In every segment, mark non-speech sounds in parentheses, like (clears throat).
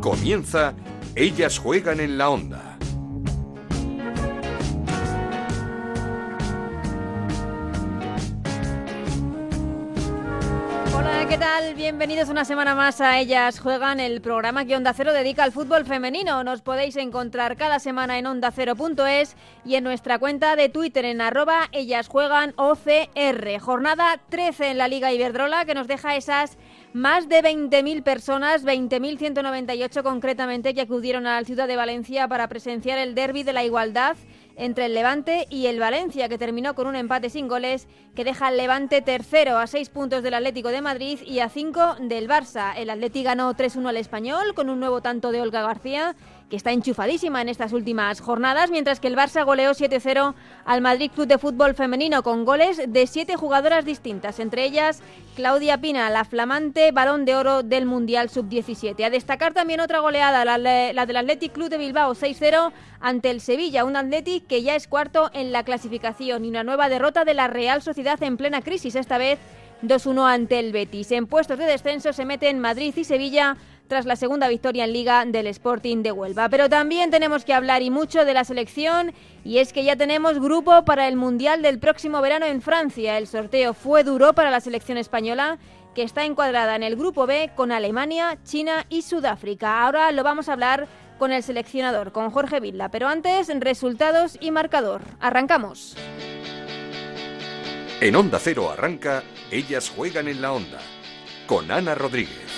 Comienza Ellas juegan en la onda. Hola, ¿qué tal? Bienvenidos una semana más a Ellas Juegan, el programa que Onda Cero dedica al fútbol femenino. Nos podéis encontrar cada semana en ondacero.es y en nuestra cuenta de Twitter en arroba Ellas Juegan OCR. Jornada 13 en la Liga Iberdrola que nos deja esas más de 20.000 personas, 20.198 concretamente, que acudieron a la ciudad de Valencia para presenciar el derby de la igualdad entre el Levante y el Valencia, que terminó con un empate sin goles que deja al Levante tercero a seis puntos del Atlético de Madrid y a cinco del Barça. El Atlético ganó 3-1 al Español con un nuevo tanto de Olga García que está enchufadísima en estas últimas jornadas, mientras que el Barça goleó 7-0 al Madrid Club de Fútbol Femenino con goles de siete jugadoras distintas, entre ellas Claudia Pina, la flamante balón de oro del Mundial Sub-17. A destacar también otra goleada, la, la del Athletic Club de Bilbao 6-0 ante el Sevilla, un Athletic que ya es cuarto en la clasificación y una nueva derrota de la Real Sociedad en plena crisis, esta vez 2-1 ante el Betis. En puestos de descenso se meten Madrid y Sevilla tras la segunda victoria en Liga del Sporting de Huelva. Pero también tenemos que hablar y mucho de la selección y es que ya tenemos grupo para el Mundial del próximo verano en Francia. El sorteo fue duro para la selección española que está encuadrada en el grupo B con Alemania, China y Sudáfrica. Ahora lo vamos a hablar con el seleccionador, con Jorge Villa. Pero antes, resultados y marcador. Arrancamos. En Onda Cero arranca Ellas juegan en la onda con Ana Rodríguez.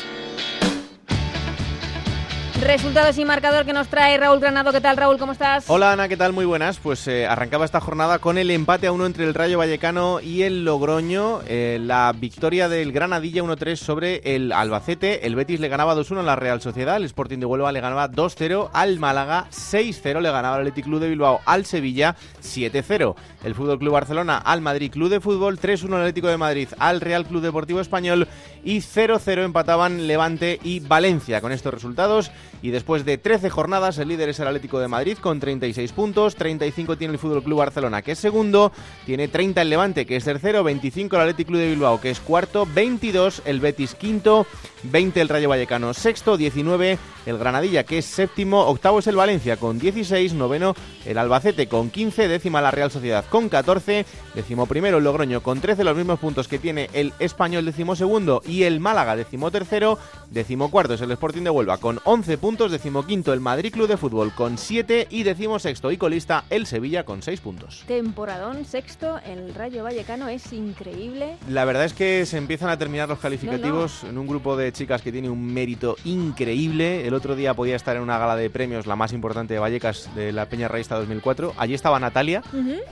Resultados y marcador que nos trae Raúl Granado. ¿Qué tal, Raúl? ¿Cómo estás? Hola, Ana. ¿Qué tal? Muy buenas. Pues eh, arrancaba esta jornada con el empate a uno entre el Rayo Vallecano y el Logroño. Eh, la victoria del Granadilla 1-3 sobre el Albacete. El Betis le ganaba 2-1 a la Real Sociedad. El Sporting de Huelva le ganaba 2-0 al Málaga. 6-0 le ganaba el Athletic Club de Bilbao al Sevilla. 7-0 el Fútbol Club Barcelona al Madrid Club de Fútbol. 3-1 el Atlético de Madrid al Real Club Deportivo Español. Y 0-0 empataban Levante y Valencia. Con estos resultados y después de 13 jornadas, el líder es el Atlético de Madrid con 36 puntos, 35 tiene el Fútbol Club Barcelona, que es segundo, tiene 30 el Levante, que es tercero, 25 el Atlético Club de Bilbao, que es cuarto, 22 el Betis quinto, 20 el Rayo Vallecano sexto, 19 el Granadilla, que es séptimo, octavo es el Valencia con 16, noveno el Albacete con 15, décima la Real Sociedad con 14, décimo primero el Logroño con 13, los mismos puntos que tiene el Español décimo segundo y el Málaga décimo tercero, décimo cuarto es el Sporting de Huelva con 11 puntos, décimo quinto el Madrid Club de Fútbol con 7 y décimo sexto y colista el Sevilla con 6 puntos. Temporadón sexto, el Rayo Vallecano es increíble. La verdad es que se empiezan a terminar los calificativos en un grupo de chicas que tiene un mérito increíble. El otro día podía estar en una gala de premios, la más importante de Vallecas, de la Peña Raísta 2004. Allí estaba Natalia,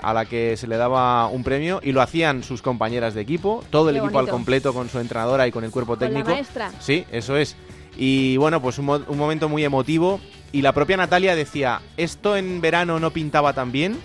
a la que se le daba un premio y lo hacían sus compañeras de equipo, todo el Qué equipo bonito. al completo con su entrenadora y con el cuerpo Con la técnico. maestra. Sí, eso es. Y bueno, pues un, mo- un momento muy emotivo. Y la propia Natalia decía, esto en verano no pintaba tan bien.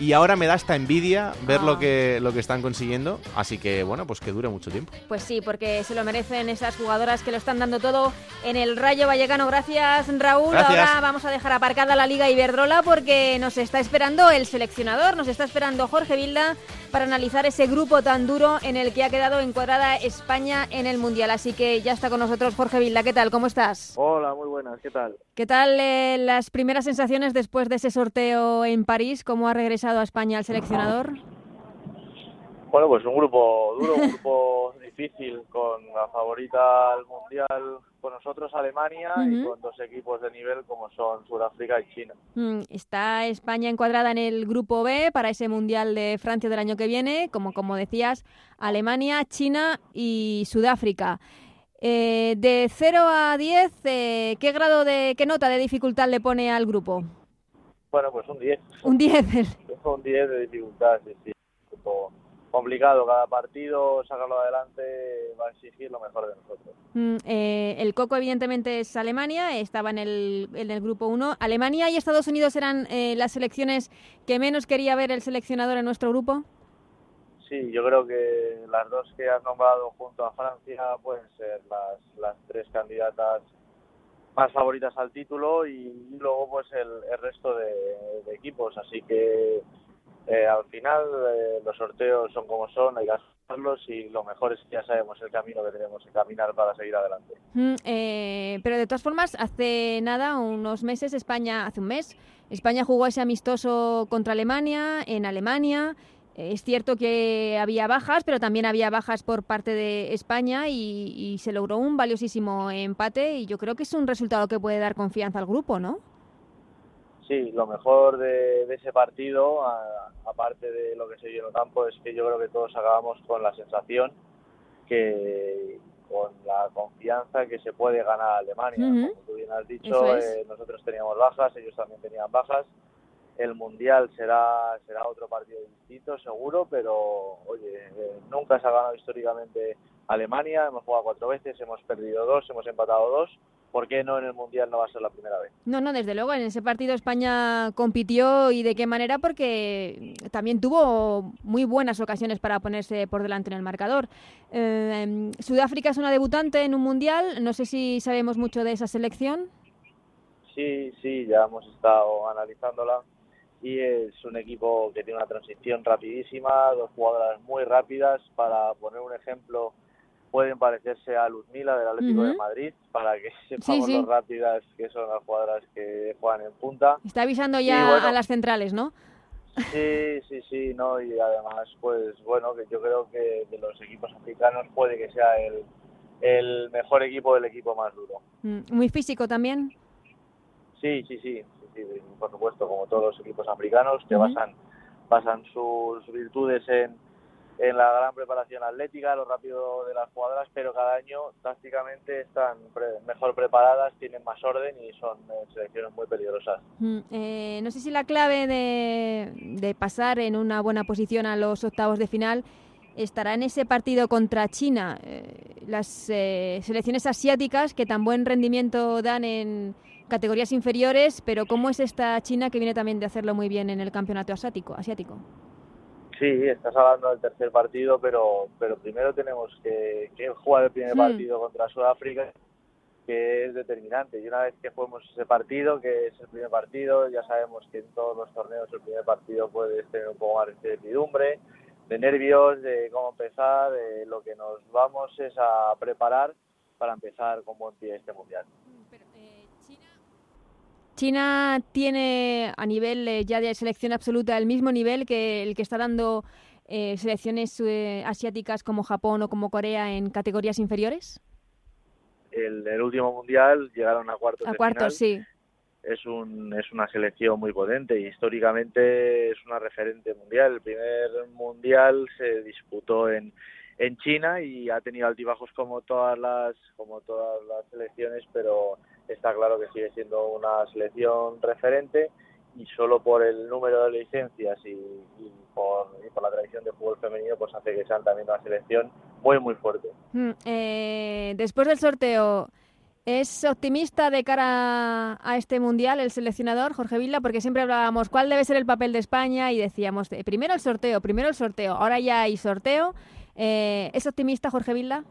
Y ahora me da esta envidia ver Ah. lo, que, lo que están consiguiendo. Así que bueno, pues que dure mucho tiempo. Pues sí, porque se lo merecen esas jugadoras que lo están dando todo en el Rayo Vallecano. Gracias, Raúl. Gracias. Ahora vamos a dejar aparcada la Liga Iberdrola porque nos está esperando el seleccionador, nos está esperando Jorge Vilda para analizar ese grupo tan duro en el que ha quedado encuadrada España en el Mundial. Así que ya está con nosotros Jorge Vilda. ¿Qué tal? ¿Cómo estás? Hola, muy buenas, ¿qué tal? ¿Qué tal eh, las primeras sensaciones después de ese sorteo en París? ¿Cómo ha regresado a España el seleccionador? Bueno, pues un grupo duro, un grupo (laughs) difícil, con la favorita al Mundial con nosotros, Alemania, y con dos equipos de nivel como son Sudáfrica y China. Mm, Está España encuadrada en el grupo B para ese Mundial de Francia del año que viene, como, como decías, Alemania, China y Sudáfrica. Eh, de 0 a 10, eh, ¿qué grado de, qué nota de dificultad le pone al grupo? Bueno, pues un 10, Un 10. (laughs) un 10 de dificultad, sí, sí. Un complicado, cada partido, sacarlo adelante, va a exigir lo mejor de nosotros. Mm, eh, el Coco evidentemente es Alemania, estaba en el, en el grupo 1. Alemania y Estados Unidos eran eh, las selecciones que menos quería ver el seleccionador en nuestro grupo. Sí, yo creo que las dos que has nombrado junto a Francia pueden ser las, las tres candidatas más favoritas al título y luego pues el, el resto de, de equipos. Así que eh, al final eh, los sorteos son como son, hay que y lo mejor es que ya sabemos el camino que tenemos que caminar para seguir adelante. Mm, eh, pero de todas formas, hace nada, unos meses, España, hace un mes, España jugó ese amistoso contra Alemania, en Alemania. Es cierto que había bajas, pero también había bajas por parte de España y se logró un valiosísimo empate y yo creo que es un resultado que puede dar confianza al grupo, ¿no? Sí, lo mejor de, ese partido, aparte de lo que se vio en el campo, es que yo creo que todos acabamos con la sensación que con la confianza que se puede ganar a Alemania. Como tú bien has dicho, eh, nosotros teníamos bajas, ellos también tenían bajas. El Mundial será, será otro partido distinto, seguro, pero oye, eh, nunca se ha ganado históricamente Alemania. Hemos jugado cuatro veces, hemos perdido dos, hemos empatado dos ¿por qué no en el Mundial no va a ser la primera vez? No, no, desde luego, en ese partido España compitió y de qué manera, porque también tuvo muy buenas ocasiones para ponerse por delante en el marcador. Eh, Sudáfrica es una debutante en un Mundial, no sé si sabemos mucho de esa selección. Sí, sí, ya hemos estado analizándola y es un equipo que tiene una transición rapidísima, dos jugadoras muy rápidas, para poner un ejemplo pueden parecerse a Luzmila del Atlético de Madrid, para que (laughs) sepamos lo rápidas que son las jugadoras que juegan en punta. Está avisando ya a las centrales, ¿no? Sí, sí, sí, no, y además, pues bueno, que yo creo que de los equipos africanos puede que sea el, el mejor equipo del equipo más duro. Mm, ¿Muy físico también? Sí, sí, sí, sí, por supuesto, como todos los equipos africanos que basan, basan sus virtudes en, en la gran preparación atlética, lo rápido de las jugadoras, pero cada año tácticamente están mejor preparadas, tienen más orden y son eh, selecciones muy peligrosas. Mm, eh, no sé si la clave de, pasar en una buena posición a los octavos de final estará en ese partido contra China. Eh, las selecciones asiáticas que tan buen rendimiento dan en categorías inferiores, pero ¿cómo es esta China que viene también de hacerlo muy bien en el campeonato asiático? asiático? Sí, estás hablando del tercer partido, pero pero primero tenemos que, jugar el primer partido contra Sudáfrica, que es determinante. Y una vez que juguemos ese partido, que es el primer partido, ya sabemos que en todos los torneos el primer partido puede tener un poco más de incertidumbre, de nervios, de cómo empezar. De lo que nos vamos es a preparar para empezar con buen pie este mundial. China tiene a nivel eh, ya de selección absoluta el mismo nivel que el que está dando eh, selecciones eh, asiáticas como Japón o como Corea en categorías inferiores. El, el último mundial llegaron a cuartos. A cuartos, sí. Es, un, es una selección muy potente y históricamente es una referente mundial. El primer mundial se disputó en, en China y ha tenido altibajos como todas las como todas las selecciones, pero está claro que sigue siendo una selección referente y solo por el número de licencias y, por, la tradición de fútbol femenino pues hace que sean también una selección muy muy fuerte. Mm, eh, después del sorteo, ¿es optimista de cara a este mundial el seleccionador Jorge Villa? Porque siempre hablábamos cuál debe ser el papel de España y decíamos eh, primero el sorteo, primero el sorteo, ahora ya hay sorteo. Eh, ¿Es optimista Jorge Villa?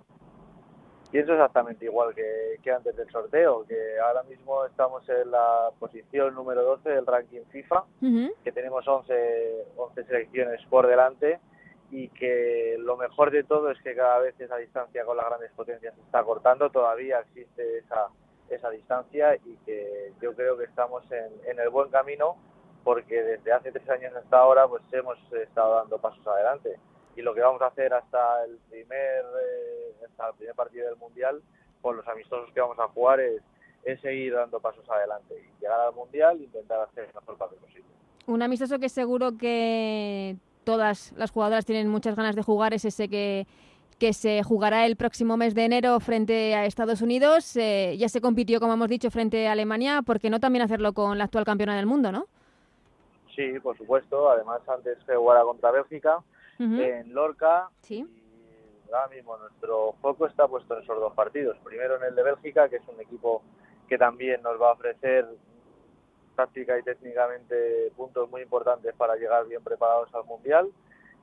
Pienso exactamente igual que, antes del sorteo, que ahora mismo estamos en la posición número 12 del ranking FIFA, que tenemos 11, 11 selecciones por delante y que lo mejor de todo es que cada vez esa distancia con las grandes potencias se está cortando, todavía existe esa, esa distancia y que yo creo que estamos en, el buen camino porque desde hace tres años hasta ahora pues hemos estado dando pasos adelante. Y lo que vamos a hacer hasta el primer eh, hasta el primer partido del mundial con los amistosos que vamos a jugar es, seguir dando pasos adelante y llegar al mundial e intentar hacer el mejor papel posible. Un amistoso que seguro que todas las jugadoras tienen muchas ganas de jugar es ese que que se jugará el próximo mes de enero frente a Estados Unidos. Eh, ya se compitió, como hemos dicho, frente a Alemania. ¿Por qué no también hacerlo con la actual campeona del mundo, no? Sí, por supuesto. Además, antes se jugara contra Bélgica en Lorca. Y ahora mismo nuestro foco está puesto en esos dos partidos. Primero en el de Bélgica, que es un equipo que también nos va a ofrecer táctica y técnicamente puntos muy importantes para llegar bien preparados al Mundial.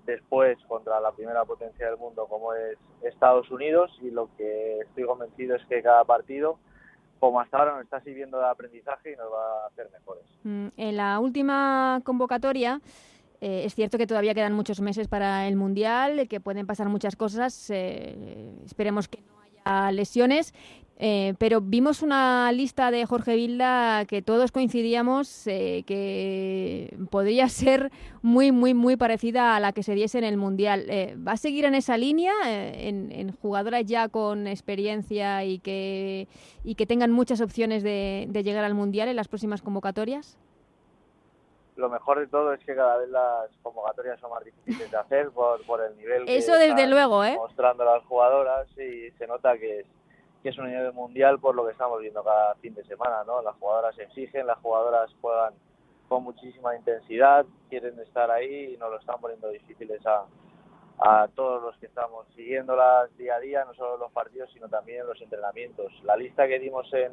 Después contra la primera potencia del mundo como es Estados Unidos y lo que estoy convencido es que cada partido como hasta ahora nos está sirviendo de aprendizaje y nos va a hacer mejores. Mm, en la última convocatoria Eh, es cierto que todavía quedan muchos meses para el Mundial, que pueden pasar muchas cosas. Eh, esperemos que no haya lesiones. Eh, pero vimos una lista de Jorge Vilda que todos coincidíamos que podría (laughs) ser muy, muy, muy parecida a la que se diese en el Mundial. ¿Va a seguir en esa línea, en, en, jugadoras ya con experiencia y que, y que tengan muchas opciones de, de llegar al Mundial en las próximas convocatorias? lo mejor de todo es que cada vez las convocatorias son más difíciles de hacer por, por el nivel Eso que desde luego, ¿eh? mostrando las jugadoras y se nota que es, que es un nivel mundial por lo que estamos viendo cada fin de semana, ¿no? Las jugadoras exigen, las jugadoras juegan con muchísima intensidad, quieren estar ahí y nos lo están poniendo difíciles a, a todos los que estamos siguiéndolas día a día, no solo los partidos, sino también los entrenamientos. La lista que dimos en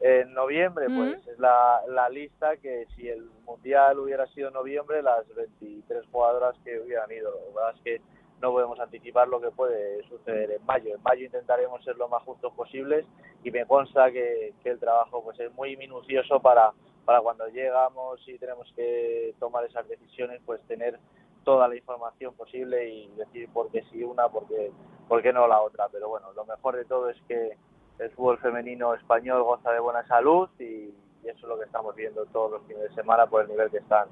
en noviembre, pues es la, la lista que si el Mundial hubiera sido en noviembre, las 23 jugadoras que hubieran ido. La verdad es que no podemos anticipar lo que puede suceder en mayo. En mayo intentaremos ser lo más justos posibles y me consta que, que el trabajo pues es muy minucioso para, para cuando llegamos y tenemos que tomar esas decisiones, pues tener toda la información posible y decir por qué sí una, por qué, no la otra. Pero bueno, lo mejor de todo es que el fútbol femenino español goza de buena salud y, eso es lo que estamos viendo todos los fines de semana por el nivel que están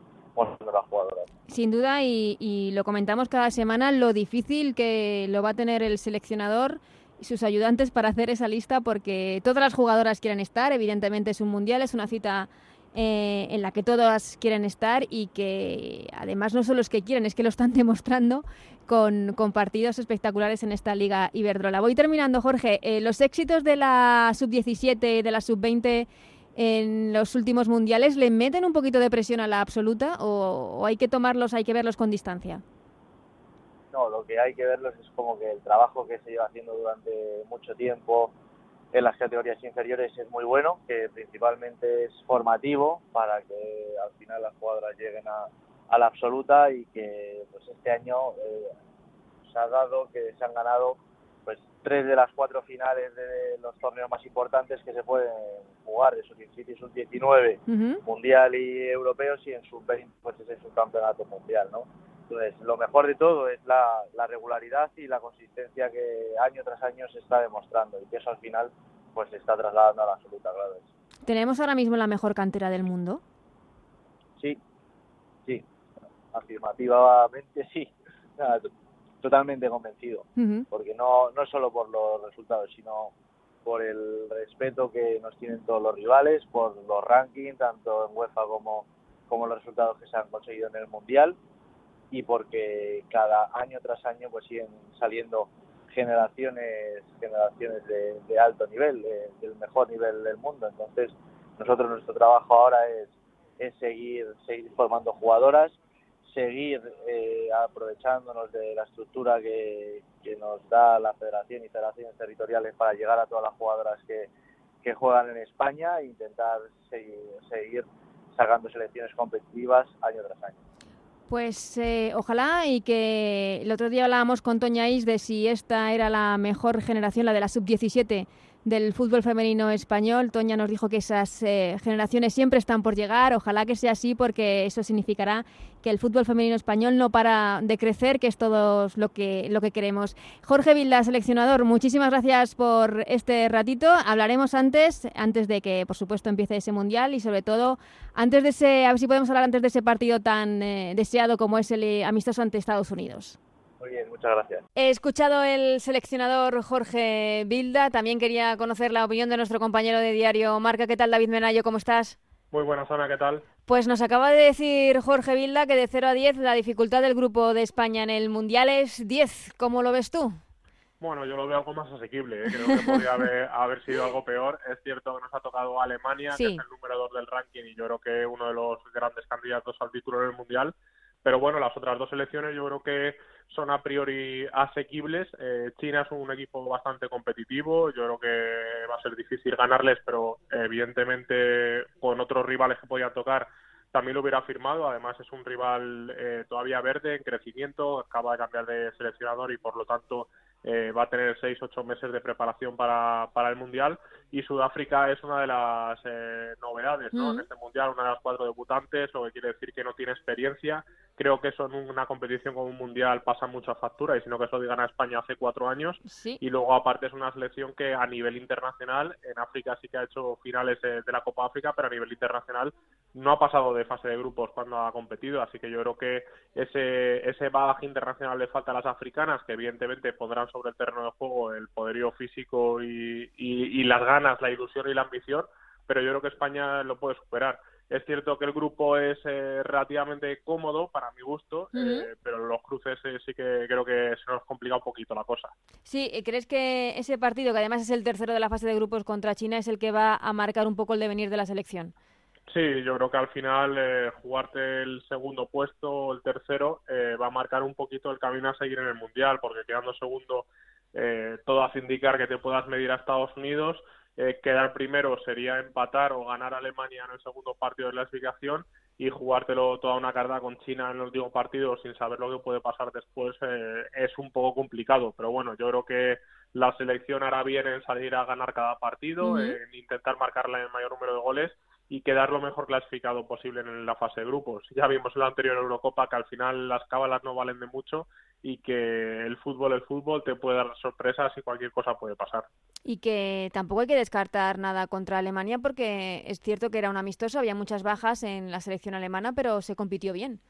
Sin duda, y, lo comentamos cada semana, lo difícil que lo va a tener el seleccionador y sus ayudantes para hacer esa lista, porque todas las jugadoras quieren estar, evidentemente es un mundial, es una cita eh, en la que todas quieren estar y que además no solo es que quieren, es que lo están (laughs) demostrando con, partidos espectaculares en esta Liga Iberdrola. Voy terminando, Jorge. Eh, ¿Los éxitos de la sub-17 y de la sub-20 en los últimos mundiales le meten un poquito de presión a la absoluta o, hay que tomarlos, hay que verlos con distancia? No, lo que hay que verlos es como que el trabajo que se lleva haciendo durante mucho tiempo en las categorías inferiores es muy bueno, que principalmente es formativo para que al final las jugadoras lleguen a, la absoluta y que pues este año eh, se ha dado que se han ganado tres de las cuatro finales de los torneos más importantes que se pueden jugar de sub 17 y sub 19 mundial y europeos y en sub 20 pues es un campeonato mundial no entonces lo mejor de todo es la, la regularidad y la consistencia que año tras año se está demostrando y que eso al final pues se está trasladando a la absoluta claro tenemos ahora mismo la mejor cantera del mundo sí sí. Afirmativamente sí, (laughs) totalmente convencido, porque no, no solo por los resultados, sino por el respeto que nos tienen todos los rivales, por los rankings, tanto en UEFA como, como los resultados que se han conseguido en el Mundial, y porque cada año tras año pues siguen saliendo generaciones generaciones de, alto nivel, del mejor nivel del mundo. Entonces, nosotros nuestro trabajo ahora es, es seguir, seguir formando jugadoras, seguir eh, aprovechándonos de la estructura que, nos da la federación y federaciones territoriales para llegar a todas las jugadoras que, que juegan en España e intentar seguir, seguir sacando selecciones competitivas año tras año. Pues eh, ojalá y que el otro día hablábamos con Toña Is de si esta era la mejor generación, la de la sub-17 del fútbol femenino español. Toña nos dijo que esas eh, generaciones siempre están por llegar. Ojalá que sea así porque eso significará que el fútbol femenino español no para de crecer, que es todo lo que, lo que queremos. Jorge Vilda, seleccionador, muchísimas gracias por este ratito. Hablaremos antes, antes de que, por supuesto, empiece ese mundial y sobre todo antes de ese, a ver si podemos hablar antes de ese partido tan eh, deseado como es el eh, amistoso ante Estados Unidos. Muy bien, muchas gracias. He escuchado el seleccionador Jorge Bilda. También quería conocer la opinión de nuestro compañero de diario Marca. ¿Qué tal, David Menayo? ¿Cómo estás? Muy buena zona, ¿qué tal? Pues nos acaba de decir Jorge Bilda que de 0 a 10 la dificultad del grupo de España en el Mundial es 10. ¿Cómo lo ves tú? Bueno, yo lo veo algo más asequible. ¿eh? Creo que podría haber, (laughs) sido algo peor. Es cierto que nos ha tocado Alemania, que es el número 2 del ranking y yo creo que uno de los grandes candidatos al título en el Mundial. Pero bueno, las otras dos selecciones yo creo que son a priori asequibles. Eh, China es un equipo bastante competitivo, yo creo que va a ser difícil ganarles, pero evidentemente con otros rivales que podían tocar también lo hubiera firmado. Además es un rival eh, todavía verde, en crecimiento, acaba de cambiar de seleccionador y por lo tanto eh, va a tener seis, ocho meses de preparación para, para el Mundial. Y Sudáfrica es una de las novedades ¿no? en este Mundial, una de las cuatro debutantes, lo que quiere decir que no tiene experiencia. Creo que eso en una competición como un mundial pasa mucha factura y sino que eso digan a España hace cuatro años. Y luego aparte es una selección que a nivel internacional en África sí que ha hecho finales de, la Copa África pero a nivel internacional no ha pasado de fase de grupos cuando ha competido así que yo creo que ese ese bagaje internacional le falta a las africanas que evidentemente pondrán sobre el terreno de juego el poderío físico y, y las ganas la ilusión y la ambición pero yo creo que España lo puede superar es cierto que el grupo es eh, relativamente cómodo para mi gusto, eh, pero los cruces eh, sí que creo que se nos complica un poquito la cosa. Sí, ¿crees que ese partido, que además es el tercero de la fase de grupos contra China, es el que va a marcar un poco el devenir de la selección? Sí, yo creo que al final jugarte el segundo puesto o el tercero va a marcar un poquito el camino a seguir en el Mundial, porque quedando segundo todo hace indicar que te puedas medir a Estados Unidos. Eh, quedar primero sería empatar o ganar a Alemania en el segundo partido de la clasificación y jugártelo toda una carta con China en el último partido sin saber lo que puede pasar después eh, es un poco complicado. Pero bueno, yo creo que la selección hará bien en salir a ganar cada partido, en intentar marcarle el mayor número de goles y quedar lo mejor clasificado posible en la fase de grupos. Ya vimos en la anterior Eurocopa que al final las cábalas no valen de mucho y que el fútbol, el fútbol te puede dar sorpresas y cualquier cosa puede pasar. Y que tampoco hay que descartar nada contra Alemania porque es cierto que era un amistoso, había muchas bajas en la selección alemana, pero se compitió bien.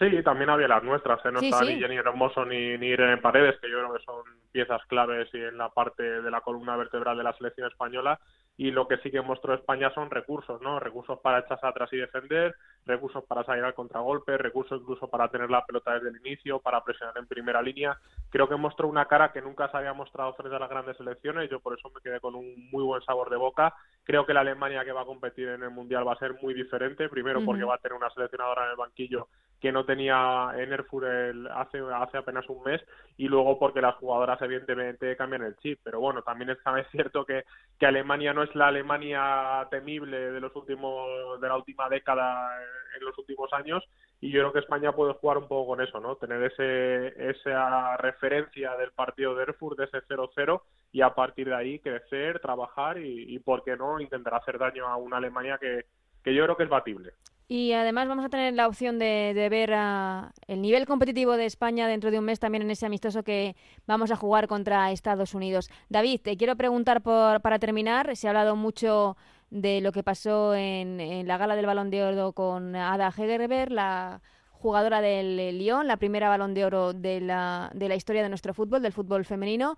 Sí, también había las nuestras, ¿eh? no está ni Jenny Hermoso ni, ni Irene Paredes, que yo creo que son piezas claves y en la parte de la columna vertebral de la selección española y lo que sí que mostró España son recursos, ¿no? Recursos para echarse atrás y defender, recursos para salir al contragolpe, recursos incluso para tener la pelota desde el inicio, para presionar en primera línea. Creo que mostró una cara que nunca se había mostrado frente a las grandes selecciones, yo por eso me quedé con un muy buen sabor de boca. Creo que la Alemania que va a competir en el Mundial va a ser muy diferente, primero porque va a tener una seleccionadora en el banquillo que no tenía en Erfurt hace, hace apenas un mes y luego porque las jugadoras evidentemente cambian el chip. Pero bueno, también es, es cierto que, que Alemania no es la Alemania temible de los últimos de la última década en los últimos años y yo creo que España puede jugar un poco con eso, ¿no? Tener ese esa referencia del partido de Erfurt de ese 0-0 y a partir de ahí crecer, trabajar y, y por qué no intentar hacer daño a una Alemania que, que yo creo que es batible. Y además vamos a tener la opción de, ver el nivel competitivo de España dentro de un mes también en ese amistoso que vamos a jugar contra Estados Unidos. David, te quiero preguntar por, para terminar, se ha hablado mucho de lo que pasó en, la gala del Balón de Oro con Ada Hegerberg, la jugadora del Lyon, la primera Balón de Oro de la, de la historia de nuestro fútbol, del fútbol femenino.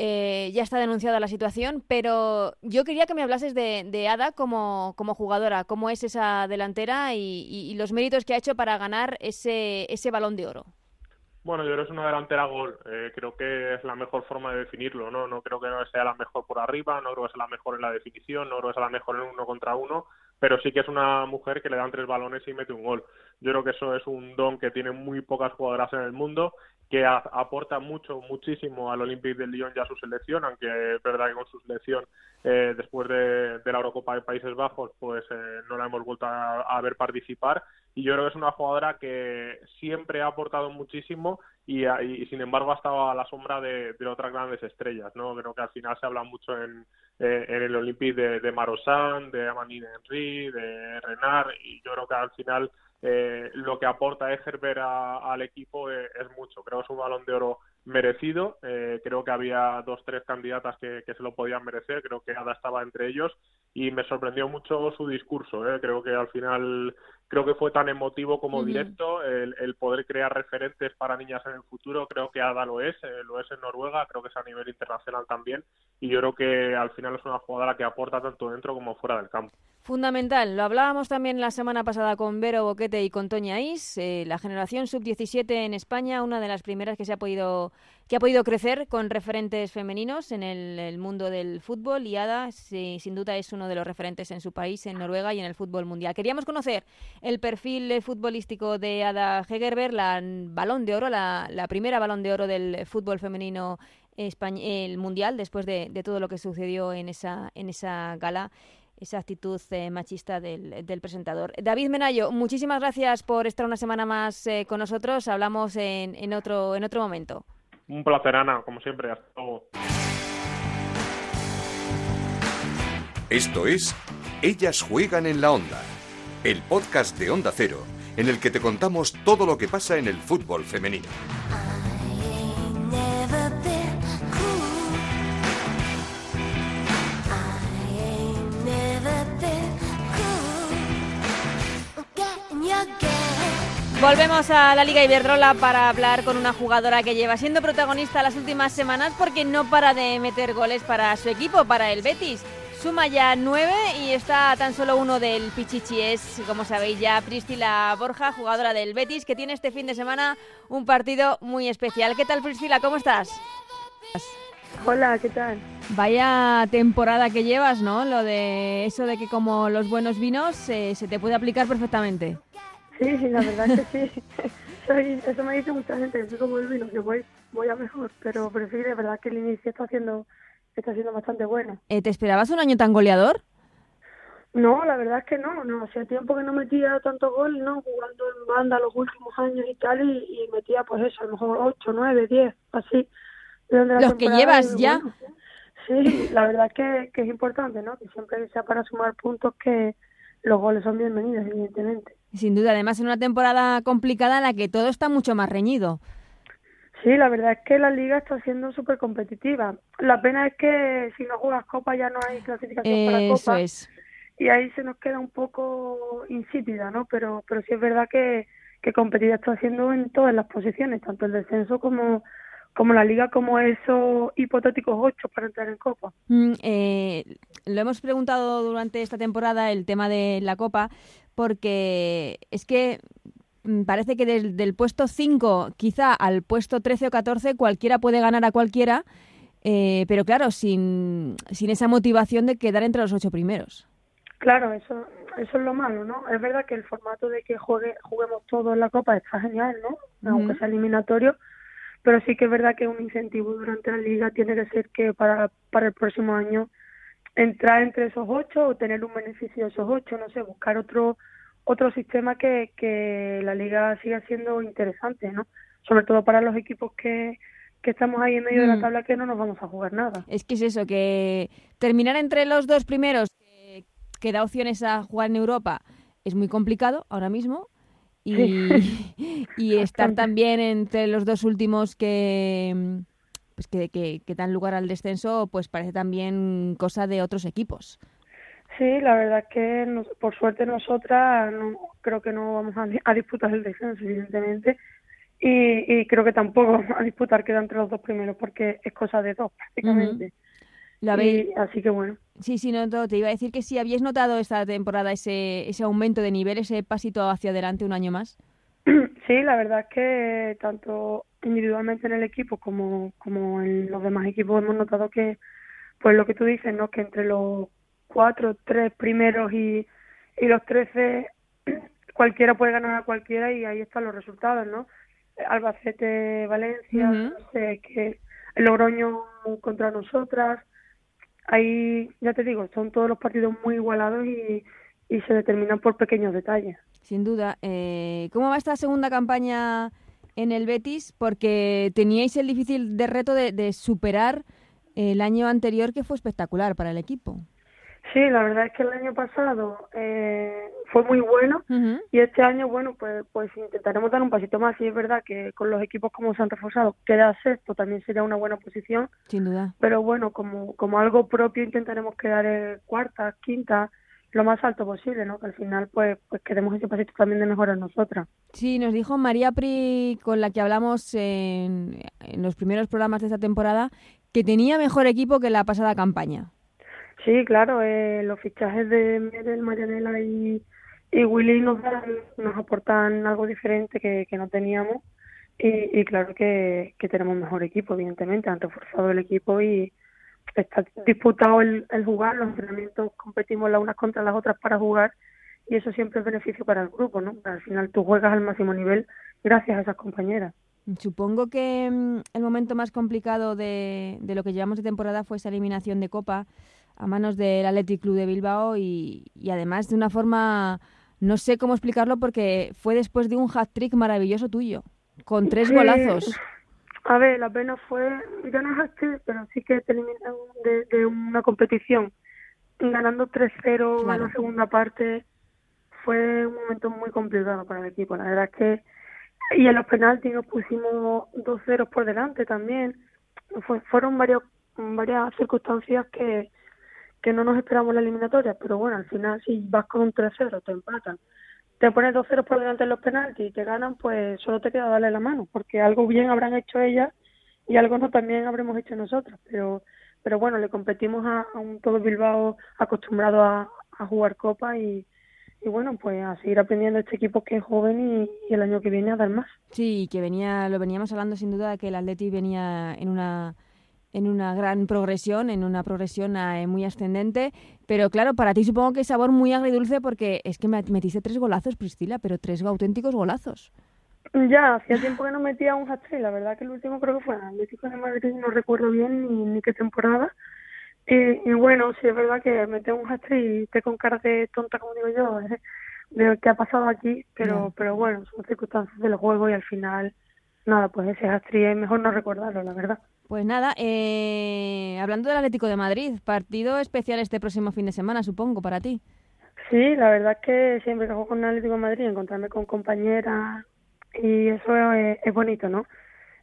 Eh, ya está denunciada la situación, pero yo quería que me hablases de, Ada como, como, jugadora, cómo es esa delantera y, los méritos que ha hecho para ganar ese, ese balón de oro. Bueno, yo creo que es una delantera gol. Eh, creo que es la mejor forma de definirlo, ¿no? No creo que sea la mejor por arriba, no creo que sea la mejor en la definición, no creo que sea la mejor en uno contra uno, pero sí que es una mujer que le dan tres balones y mete un gol. Yo creo que eso es un don que tienen muy pocas jugadoras en el mundo que aporta mucho, muchísimo al Olympique de Lyon y a su selección, aunque es verdad que con su selección eh, después de, la Eurocopa de Países Bajos pues eh, no la hemos vuelto a, ver participar y yo creo que es una jugadora que siempre ha aportado muchísimo y, sin embargo ha estado a la sombra de, otras grandes estrellas, ¿no? Creo que al final se habla mucho en, eh, el Olympique de, de Marosan, de Amandine Henry, de Renard y yo creo que al final eh, lo que aporta Egerber al equipo es, mucho. Creo que es un balón de oro merecido. Eh, creo que había dos, tres candidatas que, se lo podían merecer. Creo que Ada estaba entre ellos y me sorprendió mucho su discurso. Eh. Creo que al final creo que fue tan emotivo como directo el, poder crear referentes para niñas en el futuro creo que Ada lo es eh, lo es en Noruega creo que es a nivel internacional también y yo creo que al final es una jugadora que aporta tanto dentro como fuera del campo Fundamental. Lo hablábamos también la semana pasada con Vero Boquete y con Toña Is. Eh, la generación sub-17 en España, una de las primeras que se ha podido que ha podido crecer con referentes femeninos en el, mundo del fútbol y Ada sin duda es uno de los referentes en su país, en Noruega y en el fútbol mundial. Queríamos conocer el perfil futbolístico de Ada Hegerberg, la balón de oro, la, primera balón de oro del fútbol femenino el mundial después de, todo lo que sucedió en esa, en esa gala esa actitud eh, machista del, presentador. David Menayo, muchísimas gracias por estar una semana más eh, con nosotros. Hablamos en, en, otro, en otro momento. Un placer, Ana, como siempre. Hasta luego. Esto es Ellas juegan en la onda, el podcast de Onda Cero en el que te contamos todo lo que pasa en el fútbol femenino. Volvemos a la Liga Iberdrola para hablar con una jugadora que lleva siendo protagonista las últimas semanas porque no para de meter goles para su equipo, para el Betis. Suma ya nueve y está tan solo uno del Pichichi. Es, como sabéis ya, Priscila Borja, jugadora del Betis, que tiene este fin de semana un partido muy especial. ¿Qué tal, Priscila? ¿Cómo estás? Hola, ¿qué tal? Vaya temporada que llevas, ¿no? Lo de eso de que como los buenos vinos eh, se te puede aplicar perfectamente. Sí, la verdad que sí. (laughs) eso me dice mucha gente, que soy como el vino, que voy, voy a mejor, pero, pero sí, de verdad que el inicio está haciendo está siendo bastante bueno. Eh, ¿Te esperabas un año tan goleador? No, la verdad es que no, no, hacía tiempo que no metía tanto gol, ¿no? Jugando en banda los últimos años y tal, y, metía pues eso, a lo mejor 8, 9, 10, así. Los que llevas ya. sí, la verdad es que, que es importante, ¿no? Que siempre sea para sumar puntos que los goles son bienvenidos, evidentemente. Sin duda, además en una temporada complicada en la que todo está mucho más reñido. Sí, la verdad es que la liga está siendo súper competitiva. La pena es que si no juegas Copa ya no hay clasificación para Copa. es. Y ahí se nos queda un poco insípida, ¿no? Pero, pero sí es verdad que, que competida está haciendo en todas las posiciones, tanto el descenso como, como la liga, como esos hipotéticos ocho para entrar en Copa. Mm, eh, lo hemos preguntado durante esta temporada, el tema de la Copa, porque es que Mm, parece que desde el puesto 5 quizá al puesto 13 o 14 cualquiera puede ganar a cualquiera, eh, pero claro, sin, sin esa motivación de quedar entre los ocho primeros. Claro, eso, eso es lo malo, ¿no? Es verdad que el formato de que juegue, juguemos todos en la Copa está genial, ¿no? Aunque sea eliminatorio, pero sí que es verdad que un incentivo durante la liga tiene que ser que para, para el próximo año entrar entre esos ocho o tener un beneficio de esos ocho, no sé, buscar otro otro sistema que, que la liga siga siendo interesante, ¿no? Sobre todo para los equipos que, que estamos ahí en medio de la mm. tabla que no nos vamos a jugar nada. Es que es eso, que terminar entre los dos primeros, que, da opciones a jugar en Europa, es muy complicado ahora mismo. Y, (laughs) y estar también entre los dos últimos que, pues que, que, que dan lugar al descenso, pues parece también cosa de otros equipos. Sí, la verdad es que por suerte nosotras no, creo que no vamos a, disputar el descenso, evidentemente, y, creo que tampoco vamos (laughs) a disputar queda entre los dos primeros porque es cosa de dos prácticamente. así que bueno. Sí, sí, no, te iba a decir que si habíais notado esta temporada ese, ese aumento de nivel, ese pasito hacia adelante un año más. Sí, la verdad es que tanto individualmente en el equipo como, como en los demás equipos hemos notado que, pues lo que tú dices, ¿no? Que entre los cuatro, tres primeros y, y los trece, (clears throat) cualquiera puede ganar a cualquiera y ahí están los resultados, ¿no? Albacete, Valencia, sé, que el Logroño contra nosotras. Ahí, ya te digo, son todos los partidos muy igualados y, y se determinan por pequeños detalles. Sin duda. Eh, ¿Cómo va esta segunda campaña en el Betis? Porque teníais el difícil de reto de, de superar el año anterior que fue espectacular para el equipo. Sí, la verdad es que el año pasado eh, fue muy bueno y este año, bueno, pues pues intentaremos dar un pasito más. Y es verdad que con los equipos como se han reforzado, quedar sexto también sería una buena posición. Sin duda. Pero bueno, como, como algo propio intentaremos quedar en cuarta, quinta, lo más alto posible, ¿no? Que al final pues pues queremos ese pasito también de mejorar nosotras. Sí, nos dijo María Pri, con la que hablamos en, en los primeros programas de esta temporada, que tenía mejor equipo que la pasada campaña. Sí, claro, eh, los fichajes de Medel, Marianela y, y Willy nos, nos aportan algo diferente que, que no teníamos y, y claro que, que tenemos mejor equipo, evidentemente, han reforzado el equipo y está disputado el, el jugar, los entrenamientos competimos las unas contra las otras para jugar y eso siempre es beneficio para el grupo, ¿no? Al final tú juegas al máximo nivel gracias a esas compañeras. Supongo que mm, el momento más complicado de, de lo que llevamos de temporada fue esa eliminación de Copa a manos del Athletic Club de Bilbao y, además de una forma, no sé cómo explicarlo porque fue después de un hat-trick maravilloso tuyo, con tres golazos. A ver, la pena fue, ya no pero sí que te eliminan de, una competición, ganando 3-0 en la segunda parte, fue un momento muy complicado para el equipo. La verdad es que y en los penaltis nos pusimos dos ceros por delante también. fueron varios, varias circunstancias que, que no nos esperamos la eliminatoria, pero bueno, al final si vas con un 3-0 te empatan, te pones dos ceros por delante en los penaltis y te ganan, pues solo te queda darle la mano, porque algo bien habrán hecho ellas y algo no también habremos hecho nosotros, pero pero bueno, le competimos a, un todo Bilbao acostumbrado a, jugar Copa y, y bueno, pues a seguir aprendiendo este equipo que es joven y, el año que viene a dar más. Sí, que venía, lo veníamos hablando sin duda que el Atleti venía en una en una gran progresión, en una progresión eh, muy ascendente, pero claro, para ti supongo que es sabor muy agridulce porque es que metiste tres golazos, Priscila, pero tres auténticos golazos. Ya, hacía tiempo que no metía un hat la verdad que el último creo que fue Atlético de Madrid, no recuerdo bien ni, ni qué temporada, y, bueno, sí es verdad que mete un hat y te con cara de tonta, como digo yo, ¿eh? de qué ha pasado aquí, pero pero bueno, son circunstancias del juego y al final, nada, pues ese hat es mejor no recordarlo, la verdad. Pues nada, eh, hablando del Atlético de Madrid, partido especial este próximo fin de semana, supongo, para ti. Sí, la verdad es que siempre que juego con el Atlético de Madrid, encontrarme con compañeras y eso es, es bonito, ¿no?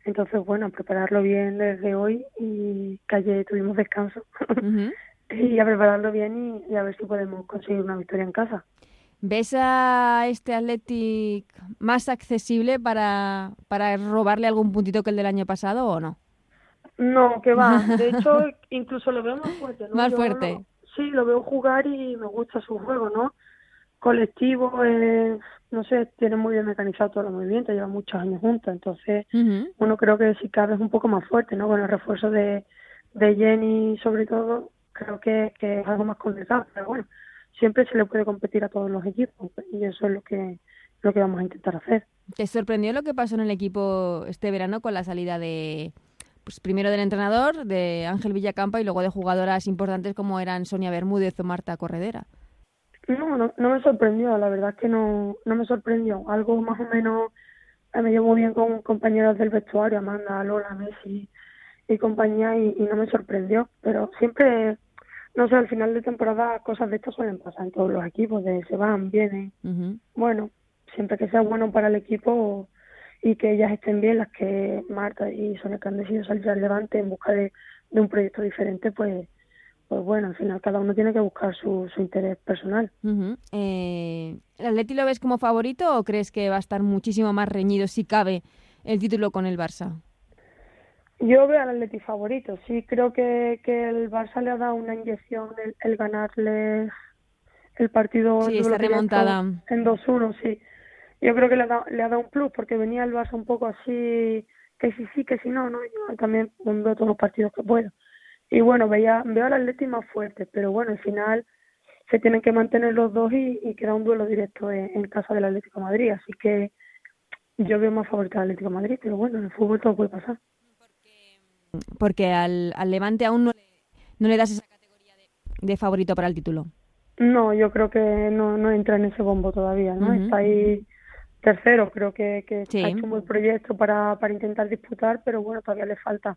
Entonces, bueno, prepararlo bien desde hoy y que ayer tuvimos descanso. (laughs) y a prepararlo bien y, a ver si podemos conseguir una victoria en casa. ¿Ves a este Athletic más accesible para, para robarle algún puntito que el del año pasado o no? No, que va. De (laughs) hecho, incluso lo veo más fuerte. Más fuerte. sí, lo veo jugar y me gusta su juego, ¿no? Colectivo, eh, no sé, tiene muy bien mecanizado todo el movimiento, lleva muchos años juntos, entonces uno creo que si cabe es un poco más fuerte, ¿no? Con el refuerzo de, de Jenny sobre todo, creo que, que es algo más complicado, pero bueno, siempre se le puede competir a todos los equipos y eso es lo que lo que vamos a intentar hacer. ¿Te sorprendió lo que pasó en el equipo este verano con la salida de pues primero del entrenador, de Ángel Villacampa y luego de jugadoras importantes como eran Sonia Bermúdez o Marta Corredera? No, no, no me sorprendió, la verdad es que no, no me sorprendió. Algo más o menos eh, me llevo bien con compañeros del vestuario, Amanda, Lola, Messi y compañía, y, no me sorprendió. Pero siempre, no sé, al final de temporada cosas de estas suelen pasar en todos los equipos, de se van, vienen. Bueno, siempre que sea bueno para el equipo y que ellas estén bien, las que Marta y Sonia que han decidido salir al levante en busca de, de un proyecto diferente, pues pues bueno, al final cada uno tiene que buscar su, su interés personal. eh, ¿El Atleti lo ves como favorito o crees que va a estar muchísimo más reñido si cabe el título con el Barça? Yo veo al Atleti favorito, sí creo que, que el Barça le ha dado una inyección el, el ganarle el partido sí, esta remontada. en 2-1, sí. Yo creo que le ha, dado, le ha dado un plus porque venía el Barça un poco así, que sí, sí, que sí, no, no. Yo también veo todos los partidos que puedo y bueno, veía, veo al Atleti más fuerte, pero bueno, al final se tienen que mantener los dos y, y queda un duelo directo en, casa del Atlético de Madrid, así que yo veo más favorito al Atlético de Madrid, pero bueno, en el fútbol todo puede pasar. Porque, al, al Levante aún no le, no le das esa categoría de, favorito para el título. No, yo creo que no, no entra en ese bombo todavía, ¿no? Está ahí tercero, creo que, que ha hecho un buen proyecto para, para intentar disputar, pero bueno, todavía le falta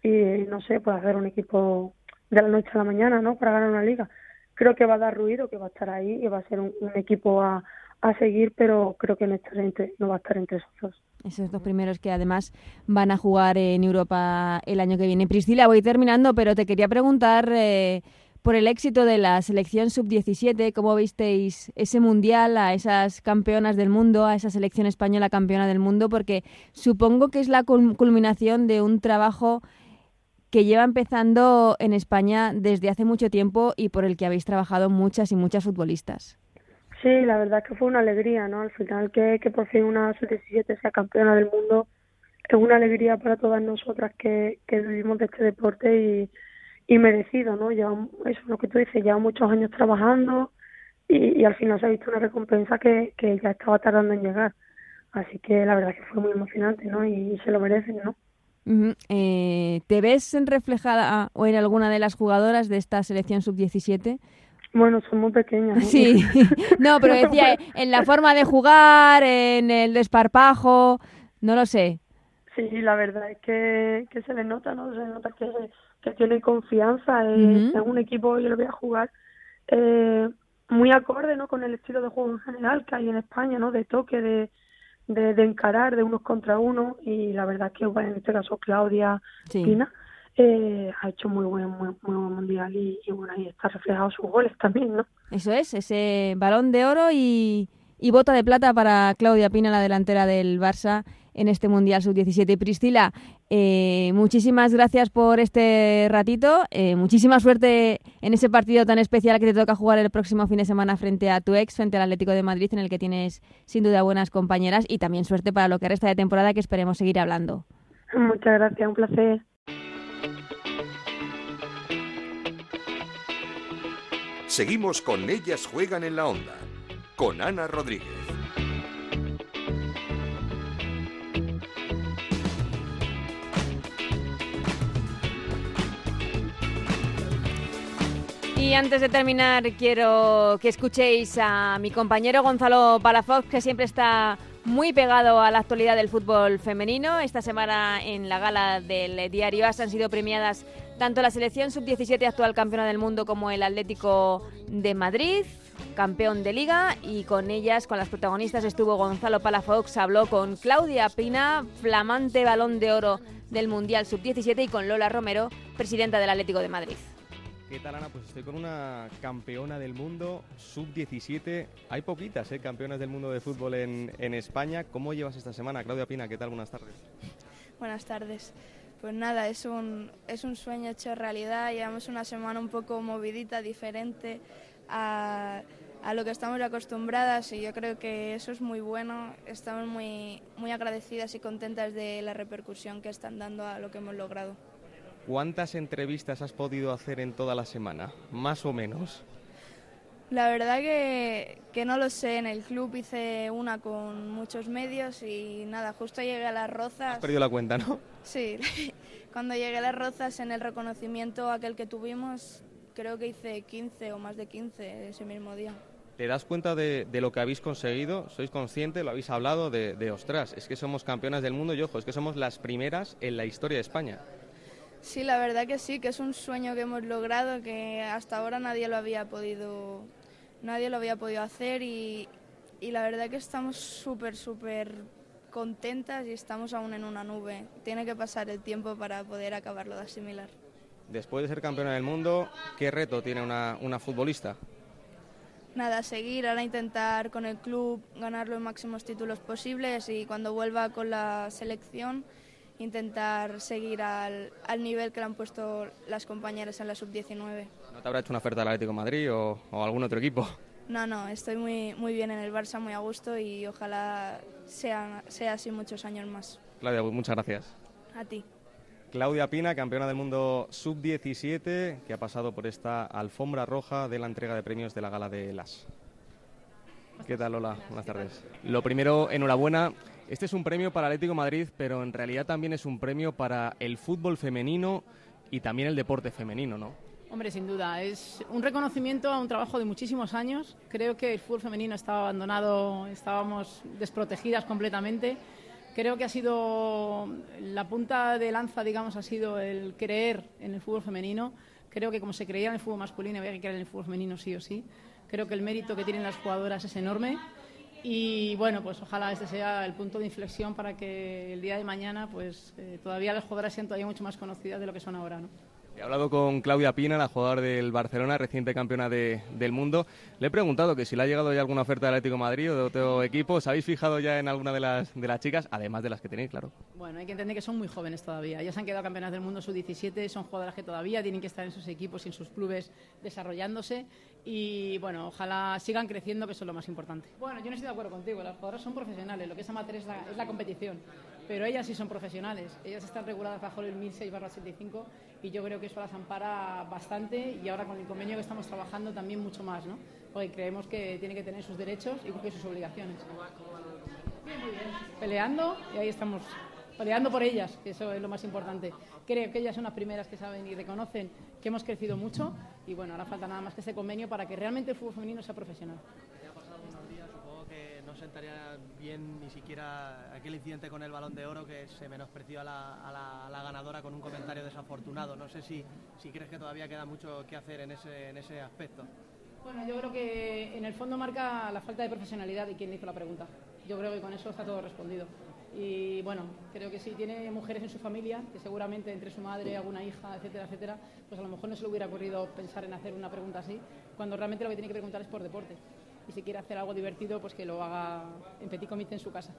y no sé, pues hacer un equipo de la noche a la mañana, ¿no? Para ganar una liga. Creo que va a dar ruido, que va a estar ahí y va a ser un, equipo a, a seguir, pero creo que en este no va a estar entre esos dos. Esos dos primeros que además van a jugar en Europa el año que viene. Priscila, voy terminando, pero te quería preguntar eh, por el éxito de la selección sub-17, ¿cómo visteis ese mundial, a esas campeonas del mundo, a esa selección española campeona del mundo? Porque supongo que es la culminación de un trabajo que lleva empezando en España desde hace mucho tiempo y por el que habéis trabajado muchas y muchas futbolistas. Sí, la verdad es que fue una alegría, ¿no? Al final que, que por fin una sub-17 sea campeona del mundo es una alegría para todas nosotras que, que vivimos de este deporte y, y merecido, ¿no? Ya, eso es lo que tú dices, lleva muchos años trabajando y, y, al final se ha visto una recompensa que, que ya estaba tardando en llegar. Así que la verdad es que fue muy emocionante, ¿no? Y, se lo merecen, ¿no? eh, ¿Te ves reflejada o en alguna de las jugadoras de esta selección sub-17? Bueno, son muy pequeñas. Sí, (laughs) no, pero decía en la forma de jugar, en el desparpajo, no lo sé. Sí, la verdad es que, que se le nota, ¿no? Se le nota que, que tiene confianza en, un equipo, yo lo voy a jugar. Eh, muy acorde ¿no? con el estilo de juego en general que hay en España, ¿no? de toque, de, de, encarar de unos contra uno y la verdad que bueno, en este caso Claudia Pina eh, ha hecho muy buen, muy, buen mundial y, bueno, ahí está reflejado sus goles también, ¿no? Eso es, ese balón de oro y, y bota de plata para Claudia Pina, la delantera del Barça en este Mundial Sub-17. Y Priscila, eh, muchísimas gracias por este ratito. Eh, muchísima suerte en ese partido tan especial que te toca jugar el próximo fin de semana frente a tu ex, frente al Atlético de Madrid, en el que tienes sin duda buenas compañeras. Y también suerte para lo que resta de temporada, que esperemos seguir hablando. Muchas gracias, un placer. Seguimos con Ellas Juegan en la Onda, con Ana Rodríguez. Y antes de terminar, quiero que escuchéis a mi compañero Gonzalo Palafox, que siempre está muy pegado a la actualidad del fútbol femenino. Esta semana en la gala del diario AS han sido premiadas tanto la selección sub-17 actual campeona del mundo como el Atlético de Madrid, campeón de liga, y con ellas, con las protagonistas, estuvo Gonzalo Palafox, habló con Claudia Pina, flamante balón de oro del Mundial sub-17, y con Lola Romero, presidenta del Atlético de Madrid. ¿Qué tal, Ana? Pues estoy con una campeona del mundo sub-17. Hay poquitas ¿eh? campeonas del mundo de fútbol en, España. ¿Cómo llevas esta semana? Claudia Pina, ¿qué tal? Buenas tardes. Buenas tardes. Pues nada, es un, es un sueño hecho realidad. Llevamos una semana un poco movidita, diferente a, a, lo que estamos acostumbradas y yo creo que eso es muy bueno. Estamos muy, muy agradecidas y contentas de la repercusión que están dando a lo que hemos logrado. ¿Cuántas entrevistas has podido hacer en toda la semana? Más o menos. La verdad que, que, no lo sé. En el club hice una con muchos medios y nada, justo llegué a las Rozas. Has perdido la cuenta, ¿no? Sí. (laughs) Cuando llegué a las Rozas en el reconocimiento aquel que tuvimos, creo que hice 15 o más de 15 ese mismo día. ¿Te das cuenta de, de lo que habéis conseguido? ¿Sois conscientes? ¿Lo habéis hablado? De, de, ostras, es que somos campeonas del mundo y ojo, es que somos las primeras en la historia de España. Sí, la verdad que sí, que es un sueño que hemos logrado, que hasta ahora nadie lo había podido, nadie lo había podido hacer y, y la verdad que estamos súper, súper contentas y estamos aún en una nube. Tiene que pasar el tiempo para poder acabarlo de asimilar. Después de ser campeona del mundo, ¿qué reto tiene una, una futbolista? Nada, seguir, ahora intentar con el club ganar los máximos títulos posibles y cuando vuelva con la selección intentar seguir al, al, nivel que le han puesto las compañeras en la sub-19. ¿No te habrá hecho una oferta al Atlético de Madrid o, o, algún otro equipo? No, no, estoy muy, muy bien en el Barça, muy a gusto y ojalá sea, sea así muchos años más. Claudia, muchas gracias. A ti. Claudia Pina, campeona del mundo sub-17, que ha pasado por esta alfombra roja de la entrega de premios de la gala de LAS. ¿Qué tal, Lola? Buenas tardes. Lo primero, enhorabuena. Este es un premio para Atlético Madrid, pero en realidad también es un premio para el fútbol femenino y también el deporte femenino, ¿no? Hombre, sin duda, es un reconocimiento a un trabajo de muchísimos años. Creo que el fútbol femenino estaba abandonado, estábamos desprotegidas completamente. Creo que ha sido la punta de lanza, digamos, ha sido el creer en el fútbol femenino. Creo que como se creía en el fútbol masculino, había que creer en el fútbol femenino sí o sí. Creo que el mérito que tienen las jugadoras es enorme y bueno, pues ojalá este sea el punto de inflexión para que el día de mañana pues eh, todavía las jugadoras sean todavía mucho más conocidas de lo que son ahora, ¿no? He hablado con Claudia Pina, la jugadora del Barcelona, reciente campeona de, del mundo. Le he preguntado que si le ha llegado ya alguna oferta del Atlético de Madrid o de otro equipo. ¿Os habéis fijado ya en alguna de las, de las chicas, además de las que tenéis, claro? Bueno, hay que entender que son muy jóvenes todavía. Ya se han quedado campeonas del mundo sub-17, son jugadoras que todavía tienen que estar en sus equipos y en sus clubes desarrollándose. Y bueno, ojalá sigan creciendo, que eso es lo más importante. Bueno, yo no estoy de acuerdo contigo. Las jugadoras son profesionales. Lo que es amateur es la, es la competición pero ellas sí son profesionales. Ellas están reguladas bajo el 1006-75 y yo creo que eso las ampara bastante y ahora con el convenio que estamos trabajando también mucho más, ¿no? Porque creemos que tiene que tener sus derechos y cumplir sus obligaciones. Bien, muy bien. Peleando y ahí estamos, peleando por ellas, que eso es lo más importante. Creo que ellas son las primeras que saben y reconocen que hemos crecido mucho y bueno, ahora falta nada más que ese convenio para que realmente el fútbol femenino sea profesional estaría bien ni siquiera aquel incidente con el balón de oro que se menospreció a la, a la, a la ganadora con un comentario desafortunado. No sé si, si crees que todavía queda mucho que hacer en ese, en ese aspecto. Bueno, yo creo que en el fondo marca la falta de profesionalidad de quien hizo la pregunta. Yo creo que con eso está todo respondido. Y bueno, creo que si tiene mujeres en su familia, que seguramente entre su madre, alguna hija, etcétera, etcétera, pues a lo mejor no se le hubiera ocurrido pensar en hacer una pregunta así, cuando realmente lo que tiene que preguntar es por deporte. Y si quiere hacer algo divertido, pues que lo haga en petit comité en su casa.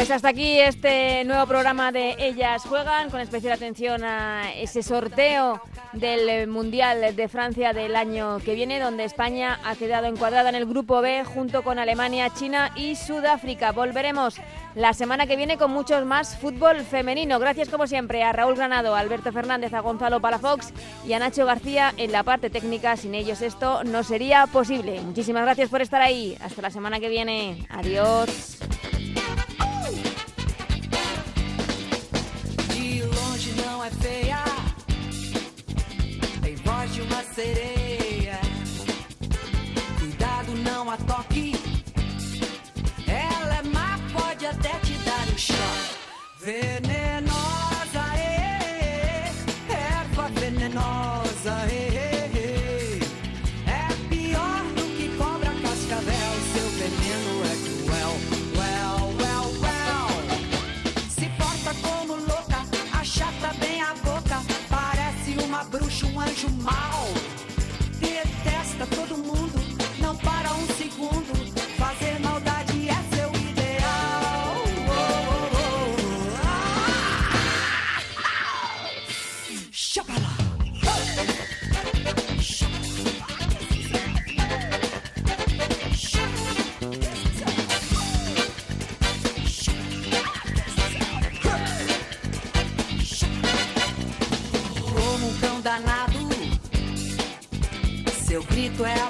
Pues hasta aquí este nuevo programa de Ellas Juegan, con especial atención a ese sorteo del Mundial de Francia del año que viene, donde España ha quedado encuadrada en el Grupo B junto con Alemania, China y Sudáfrica. Volveremos la semana que viene con muchos más fútbol femenino. Gracias como siempre a Raúl Granado, a Alberto Fernández, a Gonzalo Palafox y a Nacho García en la parte técnica. Sin ellos esto no sería posible. Muchísimas gracias por estar ahí. Hasta la semana que viene. Adiós. Sereia. Cuidado, não a toque. Ela é má, pode até te dar um choque. Venenosa, Yeah.